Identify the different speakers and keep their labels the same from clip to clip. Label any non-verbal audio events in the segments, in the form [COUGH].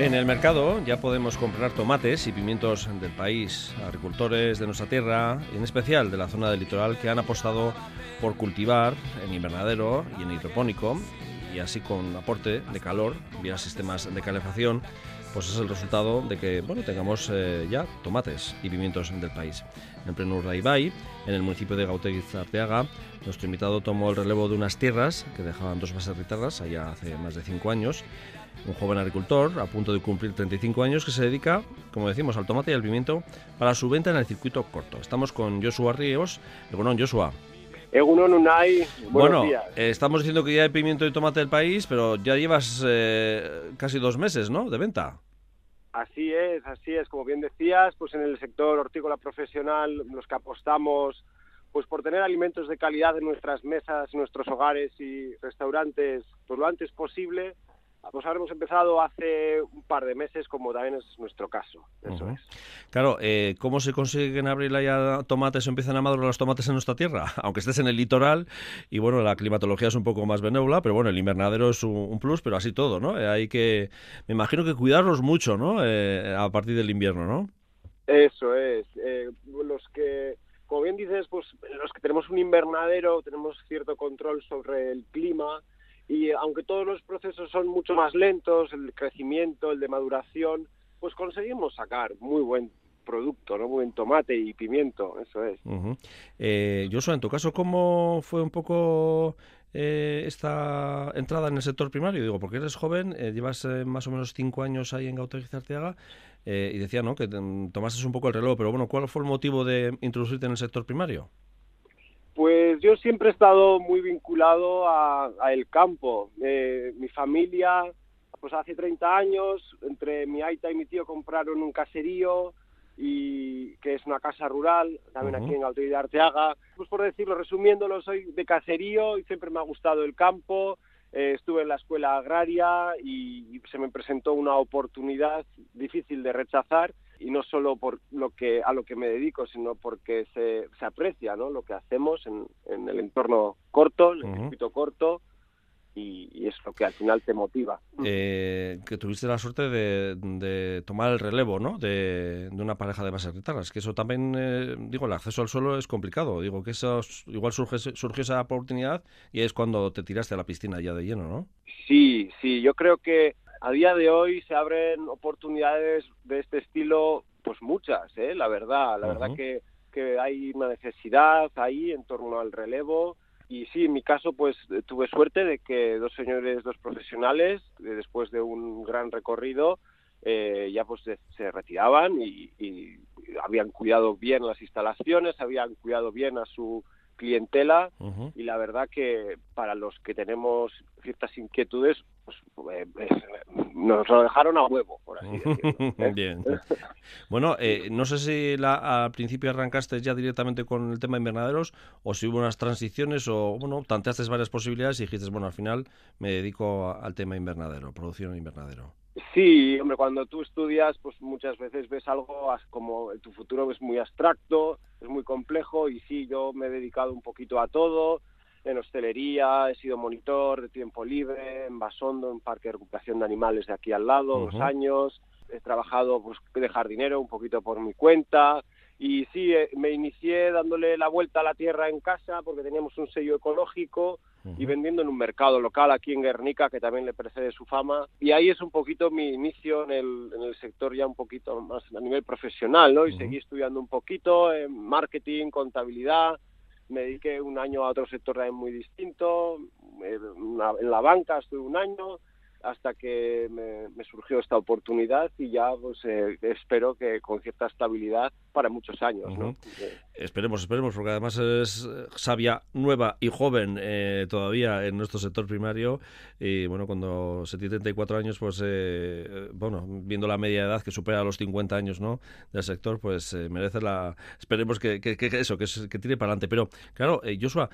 Speaker 1: En el mercado ya podemos comprar tomates y pimientos del país, agricultores de nuestra tierra, en especial de la zona del litoral, que han apostado por cultivar en invernadero y en hidropónico, y así con aporte de calor vía sistemas de calefacción, pues es el resultado de que bueno, tengamos eh, ya tomates y pimientos del país. En pleno Urdaibai, en el municipio de Gauteguiz Arteaga, nuestro invitado tomó el relevo de unas tierras que dejaban dos bases ritarras allá hace más de cinco años un joven agricultor a punto de cumplir 35 años que se dedica, como decimos, al tomate y al pimiento para su venta en el circuito corto. Estamos con Joshua Ríos. Bueno, Joshua.
Speaker 2: Egunon Unai,
Speaker 1: bueno, eh, estamos diciendo que ya hay pimiento y tomate del país, pero ya llevas eh, casi dos meses, ¿no?, de venta.
Speaker 2: Así es, así es. Como bien decías, pues en el sector hortícola profesional, los que apostamos pues por tener alimentos de calidad en nuestras mesas, en nuestros hogares y restaurantes, pues lo antes posible, pues habremos empezado hace un par de meses, como también es nuestro caso. Eso es.
Speaker 1: Claro, eh, ¿cómo se consiguen abrir ya tomates o empiezan a madurar los tomates en nuestra tierra? [LAUGHS] Aunque estés en el litoral y bueno, la climatología es un poco más benévola, pero bueno, el invernadero es un, plus, pero así todo, ¿no? Eh, hay que, me imagino que cuidarlos mucho, ¿no? Eh, a partir del invierno, ¿no?
Speaker 2: Eso es. los que, como bien dices, pues los que tenemos un invernadero tenemos cierto control sobre el clima y aunque todos los procesos son mucho más lentos, el crecimiento, el de maduración, pues conseguimos sacar muy buen producto, ¿no? Muy buen tomate y pimiento, eso es.
Speaker 1: eh, Joshua, en tu caso, ¿cómo fue un poco eh, esta entrada en el sector primario? Digo, porque eres joven, eh, llevas eh, más o menos cinco años ahí en Gauteng Arteaga, y decía, ¿no?, que tomaste un poco el reloj, pero bueno, ¿cuál fue el motivo de introducirte en el sector primario?
Speaker 2: Pues yo siempre he estado muy vinculado a, el campo. Eh, mi familia, pues hace 30 años, entre mi aita y mi tío compraron un caserío y que es una casa rural, también aquí en Alto de Arteaga. Pues por decirlo, resumiéndolo, soy de caserío y siempre me ha gustado el campo. Eh, estuve en la escuela agraria y se me presentó una oportunidad difícil de rechazar y no solo por lo que a lo que me dedico, sino porque se, se aprecia ¿no? lo que hacemos en, en el entorno corto, el circuito corto, y, es lo que al final te motiva.
Speaker 1: Eh, que tuviste la suerte de, de tomar el relevo ¿no? de, de, una pareja de bases guitarras, que eso también, eh, digo, el acceso al suelo es complicado, digo que eso igual surge, surgió esa oportunidad y es cuando te tiraste a la piscina ya de lleno, ¿no?
Speaker 2: Sí, sí, yo creo que a día de hoy se abren oportunidades de este estilo, pues muchas, ¿eh? la verdad, la verdad que, que hay una necesidad ahí en torno al relevo. Y sí, en mi caso pues tuve suerte de que dos señores, dos profesionales, después de un gran recorrido, eh, ya pues se, retiraban y, y, habían cuidado bien las instalaciones, habían cuidado bien a su clientela. Y la verdad que para los que tenemos ciertas inquietudes pues, eh, nos lo dejaron a huevo, por así [LAUGHS] decirlo.
Speaker 1: Bien. bueno, eh, no sé si la, al principio arrancaste ya directamente con el tema de invernaderos o si hubo unas transiciones o, bueno, tanteaste varias posibilidades y dijiste, bueno, al final me dedico al tema invernadero, producción invernadero.
Speaker 2: Sí, hombre, cuando tú estudias, pues muchas veces ves algo como tu futuro es muy abstracto, es muy complejo y sí, yo me he dedicado un poquito a todo, en hostelería, he sido monitor de tiempo libre, en Basondo, en Parque de Recuperación de Animales de aquí al lado, dos años, he trabajado pues, de jardinero un poquito por mi cuenta. Y sí, eh, me inicié dándole la vuelta a la tierra en casa porque teníamos un sello ecológico y vendiendo en un mercado local aquí en Guernica que también le precede su fama. Y ahí es un poquito mi inicio en el, en el sector ya un poquito más a nivel profesional, ¿no? Y seguí estudiando un poquito en marketing, contabilidad, me dediqué un año a otro sector también muy distinto, eh, en la banca estuve un año, hasta que me, surgió esta oportunidad y ya pues eh, espero que con cierta estabilidad para muchos años. ¿no?
Speaker 1: Esperemos, esperemos, porque además es sabia, nueva y joven eh, todavía en nuestro sector primario y bueno, cuando se tiene 34 años, pues eh, bueno, viendo la media edad que supera los 50 años ¿no? del sector, pues merece la... Esperemos que, que, eso, que, que tire para adelante. Pero claro, Joshua,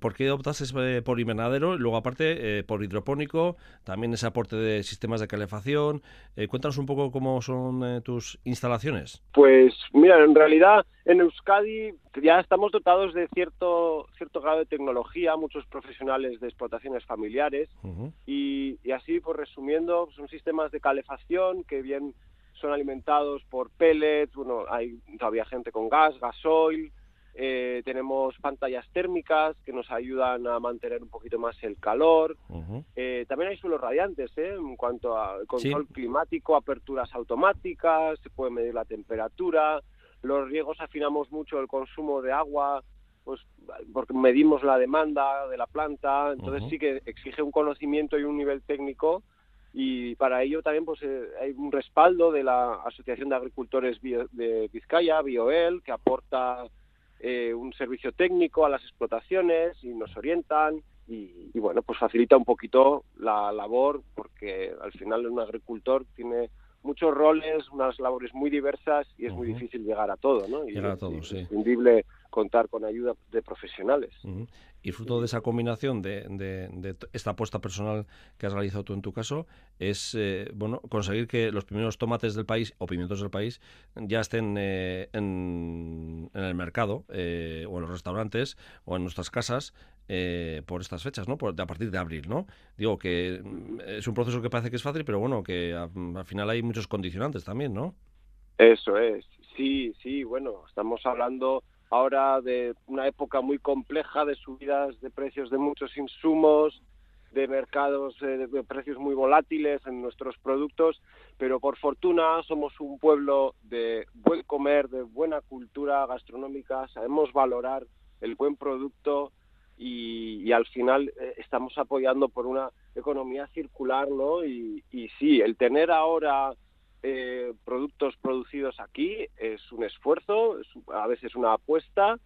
Speaker 1: ¿por qué optaste por invernadero y luego aparte por hidropónico? también ese aporte de sistemas de calefacción. Eh, cuéntanos un poco cómo son eh, tus instalaciones.
Speaker 2: Pues mira, en realidad En Euskadi ya estamos dotados de cierto, cierto grado de tecnología, muchos profesionales de explotaciones familiares. Y, así, pues resumiendo, son sistemas de calefacción que bien son alimentados por pellets, bueno, hay todavía gente con gas, gasoil, eh, tenemos pantallas térmicas que nos ayudan a mantener un poquito más el calor. Eh, también hay suelos radiantes ¿eh? en cuanto a control climático, aperturas automáticas, se puede medir la temperatura. Los riegos afinamos mucho el consumo de agua, pues porque medimos la demanda de la planta. Entonces sí que exige un conocimiento y un nivel técnico y para ello también pues hay un respaldo de la Asociación de Agricultores de Vizcaya, BioEL, que aporta eh, un servicio técnico a las explotaciones y nos orientan y, bueno, pues facilita un poquito la labor porque al final un agricultor tiene muchos roles, unas labores muy diversas y es muy difícil llegar a todo, ¿no?
Speaker 1: llegar a todo, sí
Speaker 2: contar con ayuda de profesionales.
Speaker 1: Y fruto de esa combinación de, esta apuesta personal que has realizado tú en tu caso, es eh, bueno conseguir que los primeros tomates del país o pimientos del país ya estén eh, en, el mercado eh, o en los restaurantes o en nuestras casas por estas fechas, ¿no? Por, a partir de abril, ¿no? Digo que mm, es un proceso que parece que es fácil, pero bueno, que al final hay muchos condicionantes también, ¿no?
Speaker 2: Eso es, sí, sí, bueno, estamos hablando ahora de una época muy compleja de subidas de precios de muchos insumos, de mercados eh, de precios muy volátiles en nuestros productos, pero por fortuna somos un pueblo de buen comer, de buena cultura gastronómica, sabemos valorar el buen producto y, al final eh, estamos apoyando por una economía circular, ¿no? Y, y sí, el tener ahora eh, productos producidos aquí es un esfuerzo, a veces una apuesta,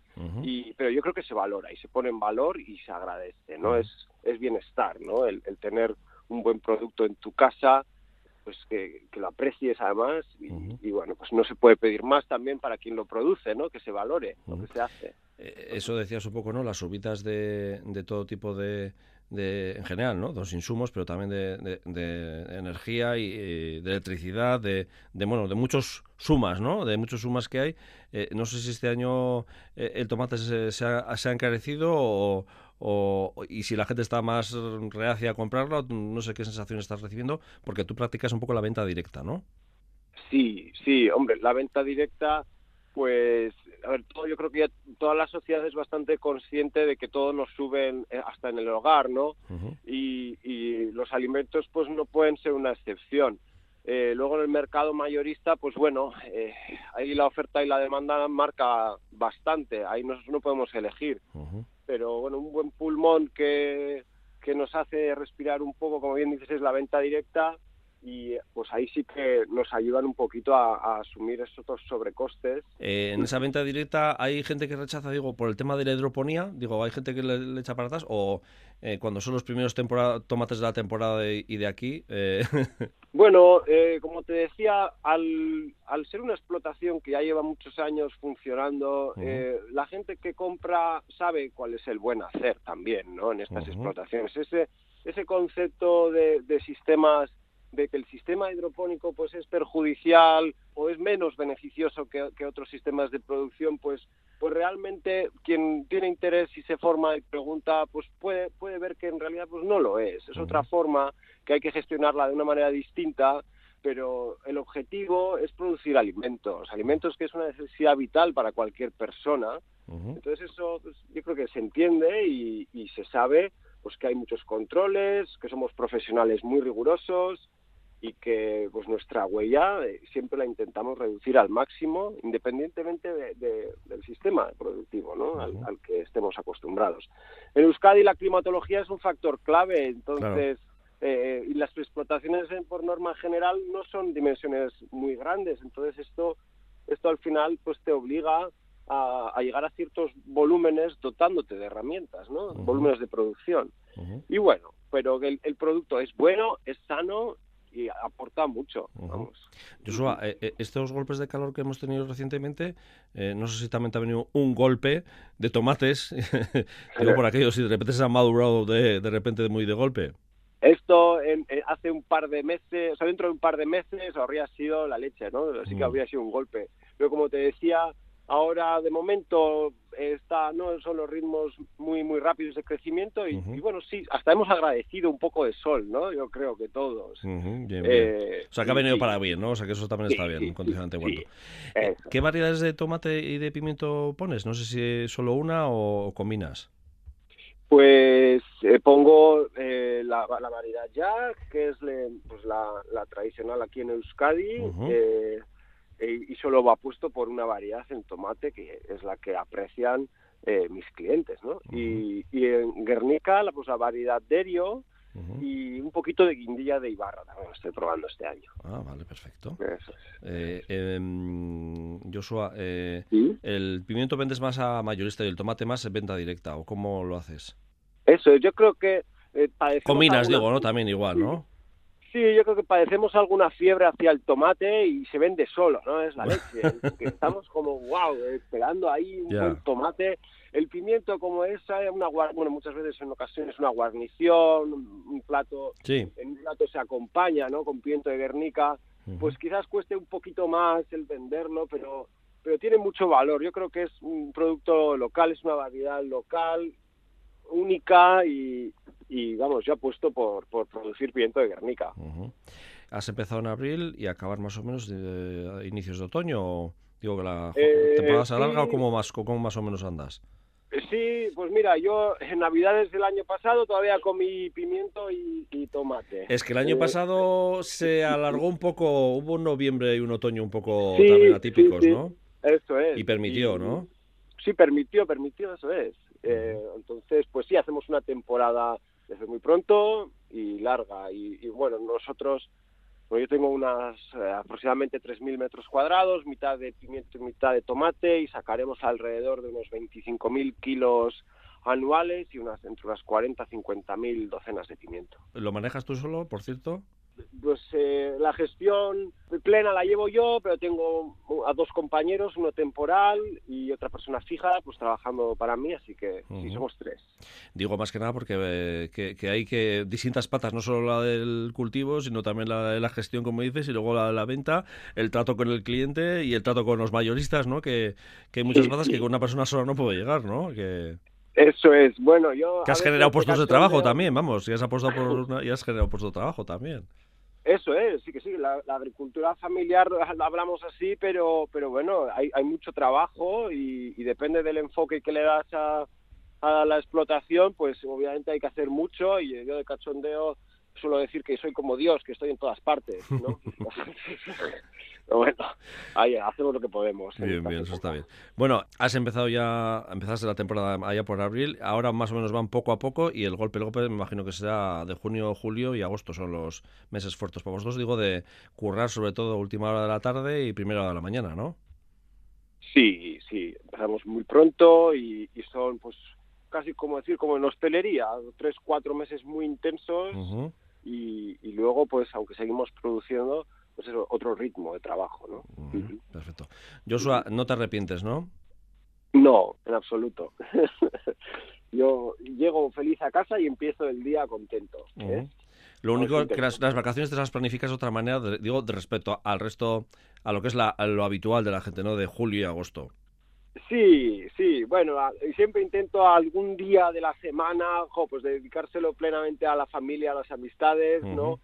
Speaker 2: y, pero yo creo que se valora y se pone en valor y se agradece, ¿no? es, es bienestar, ¿no? El, tener un buen producto en tu casa, pues que, lo aprecies además y, bueno, pues no se puede pedir más también para quien lo produce, ¿no? Que se valore lo que se hace.
Speaker 1: Eh, eso decías un poco, ¿no? Las subidas de, de todo tipo de de, en general, ¿no? De los insumos, pero también de, de, energía y de electricidad, de, bueno, de muchos sumas, ¿no? De muchos sumas que hay. Eh, no sé si este año eh, el tomate se, se, ha, se ha, encarecido o, o, y si la gente está más reacia a comprarlo, no sé qué sensación estás recibiendo, porque tú practicas un poco la venta directa, ¿no?
Speaker 2: Sí, sí, hombre, la venta directa pues, a ver, todo, yo creo que ya toda la sociedad es bastante consciente de que todo nos sube eh, hasta en el hogar, ¿no? y, los alimentos, pues, no pueden ser una excepción. Eh, luego en el mercado mayorista, pues bueno, eh, ahí la oferta y la demanda marca bastante, ahí nosotros no podemos elegir. Pero bueno, un buen pulmón que, que nos hace respirar un poco, como bien dices, es la venta directa y pues ahí sí que nos ayudan un poquito a, asumir esos sobrecostes.
Speaker 1: Eh, en esa venta directa hay gente que rechaza, digo, por el tema de la hidroponía, digo, hay gente que le, echa para atrás o eh, cuando son los primeros tomates de la temporada y de aquí. Eh... [LAUGHS]
Speaker 2: Bueno, eh, como te decía, al, al, ser una explotación que ya lleva muchos años funcionando, la gente que compra sabe cuál es el buen hacer también, ¿no? En estas explotaciones. Ese, ese concepto de, de sistemas de que el sistema hidropónico pues es perjudicial o es menos beneficioso que, otros sistemas de producción, pues pues realmente quien tiene interés y se forma y pregunta, pues puede, puede ver que en realidad pues no lo es. Es otra forma que hay que gestionarla de una manera distinta, pero el objetivo es producir alimentos, alimentos que es una necesidad vital para cualquier persona. Entonces eso pues, yo creo que se entiende y, y se sabe pues que hay muchos controles, que somos profesionales muy rigurosos, y que pues nuestra huella eh, siempre la intentamos reducir al máximo independientemente del sistema productivo ¿no? al, que estemos acostumbrados. En Euskadi la climatología es un factor clave, entonces eh, y las explotaciones por norma general no son dimensiones muy grandes, entonces esto esto al final pues te obliga a, llegar a ciertos volúmenes dotándote de herramientas, ¿no? Volúmenes de producción. Y bueno, pero el, el producto es bueno, es sano y aporta mucho.
Speaker 1: Joshua, eh, eh, estos golpes de calor que hemos tenido recientemente, eh, no sé si también te ha venido un golpe de tomates, [LAUGHS] digo por aquello, si de repente se ha madurado de, de repente muy de golpe.
Speaker 2: Esto hace un par de meses, o sea, dentro de un par de meses habría sido la leche, ¿no? Así que habría sido un golpe. Pero como te decía, ahora de momento está no son los ritmos muy muy rápidos de crecimiento y, bueno sí hasta hemos agradecido un poco de sol no yo creo que todos.
Speaker 1: Eh, o sea que ha venido para bien no o sea que eso también está bien un condicionante bueno eh, qué variedades de tomate y de pimiento pones no sé si solo una o combinas.
Speaker 2: Pues eh, pongo la, variedad Jack, que es pues la, tradicional aquí en Euskadi, eh, y solo va puesto por una variedad en tomate que es la que aprecian eh, mis clientes, ¿no? y, en Guernica, la, pues la variedad Derio y un poquito de guindilla de Ibarra también estoy probando este año.
Speaker 1: Ah, vale, perfecto. Eh, em, Joshua, ¿el pimiento vendes más a mayorista y el tomate más en venta directa o cómo lo haces?
Speaker 2: Eso, yo creo que...
Speaker 1: Combinas, digo, ¿no? También igual, ¿no?
Speaker 2: Sí, yo creo que padecemos alguna fiebre hacia el tomate y se vende solo, ¿no? Es la leche. estamos como, wow, esperando ahí un buen tomate. El pimiento como esa, una bueno, muchas veces en ocasiones una guarnición, un plato, en un plato se acompaña, ¿no? Con pimiento de Guernica, pues quizás cueste un poquito más el venderlo, pero pero tiene mucho valor. Yo creo que es un producto local, es una variedad local única y, y vamos, yo apuesto por, por producir pimiento de Guernica.
Speaker 1: ¿Has empezado en abril y acabar más o menos de, inicios de otoño? Digo que la eh, temporada se alarga o cómo más, cómo más o menos andas.
Speaker 2: Eh, sí, pues mira, yo en Navidades del año pasado todavía comí pimiento y, tomate.
Speaker 1: Es que el año eh, pasado se alargó un poco, hubo un noviembre y un otoño un poco también atípicos, ¿no?
Speaker 2: Eso es.
Speaker 1: Y permitió, ¿no?
Speaker 2: Sí, permitió, permitió, eso es. entonces, pues sí, hacemos una temporada desde muy pronto y larga. Y, bueno, nosotros, yo tengo unas eh, aproximadamente 3.000 metros cuadrados, mitad de pimiento y mitad de tomate, y sacaremos alrededor de unos 25.000 kilos anuales y unas entre unas 40 50 mil docenas de pimiento.
Speaker 1: ¿Lo manejas tú solo, por cierto?
Speaker 2: Pues eh, la gestión plena la llevo yo, pero tengo a dos compañeros, uno temporal y otra persona fija, pues trabajando para mí, así que sí, somos tres.
Speaker 1: Digo más que nada porque eh, que, hay que distintas patas, no solo la del cultivo, sino también la de la gestión, como dices, y luego la de la venta, el trato con el cliente y el trato con los mayoristas, ¿no? Que, hay muchas patas que con una persona sola no puede llegar, ¿no? Que...
Speaker 2: Eso es, bueno, yo...
Speaker 1: Que has generado puestos de trabajo también, vamos, y has apostado por y has generado puestos de trabajo también.
Speaker 2: Eso es, sí que sí, la, agricultura familiar hablamos así, pero, pero bueno, hay, hay mucho trabajo y, depende del enfoque que le das a, a la explotación, pues obviamente hay que hacer mucho y yo de cachondeo suelo decir que soy como Dios, que estoy en todas partes, ¿no? [LAUGHS] bueno, ahí hacemos lo que podemos.
Speaker 1: Bien, bien, eso está bien. Bueno, has empezado ya, empezaste la temporada allá por abril, ahora más o menos van poco a poco y el golpe, el golpe me imagino que será de junio, julio y agosto son los meses fuertes para vosotros, digo, de currar sobre todo última hora de la tarde y primera hora de la mañana, ¿no?
Speaker 2: Sí, sí, empezamos muy pronto y, son pues casi como decir como en hostelería, tres, cuatro meses muy intensos y, y luego pues aunque seguimos produciendo pues es otro ritmo de trabajo, ¿no?
Speaker 1: perfecto. Joshua, no te arrepientes, ¿no?
Speaker 2: No, en absoluto. [LAUGHS] Yo llego feliz a casa y empiezo el día contento. ¿eh?
Speaker 1: Lo único que las, vacaciones te las planificas de otra manera, digo, de respecto al resto, a lo que es la, lo habitual de la gente, ¿no? De julio y agosto.
Speaker 2: Sí, sí, bueno, siempre intento algún día de la semana, pues dedicárselo plenamente a la familia, a las amistades, ¿no?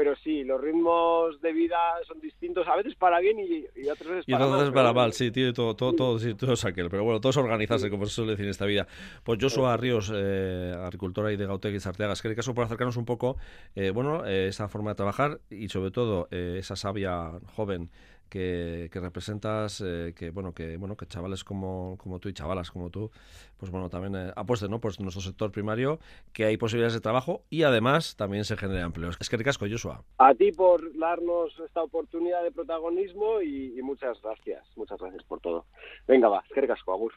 Speaker 2: Pero sí, los ritmos de vida son distintos, a veces para bien y, y otras veces
Speaker 1: para mal. Y otras para mal, sí, tiene todo, todo, todo, sí, todo es aquel. Pero bueno, todo es organizarse, como se suele decir en esta vida. Pues Joshua Ríos, eh, agricultora y de Gautec y Sarteaga, es que el caso por acercarnos un poco, eh, bueno, eh, esa forma de trabajar y sobre todo eh, esa sabia joven que, representas, eh, que bueno, que bueno, que chavales como, como tú y chavalas como tú, pues bueno, también eh, apuesten, ¿no? Pues nuestro sector primario, que hay posibilidades de trabajo y además también se genera empleos. Es que ricasco, Joshua.
Speaker 2: A ti por darnos esta oportunidad de protagonismo y, muchas gracias, muchas gracias por todo. Venga, va, es que ricasco, Agur.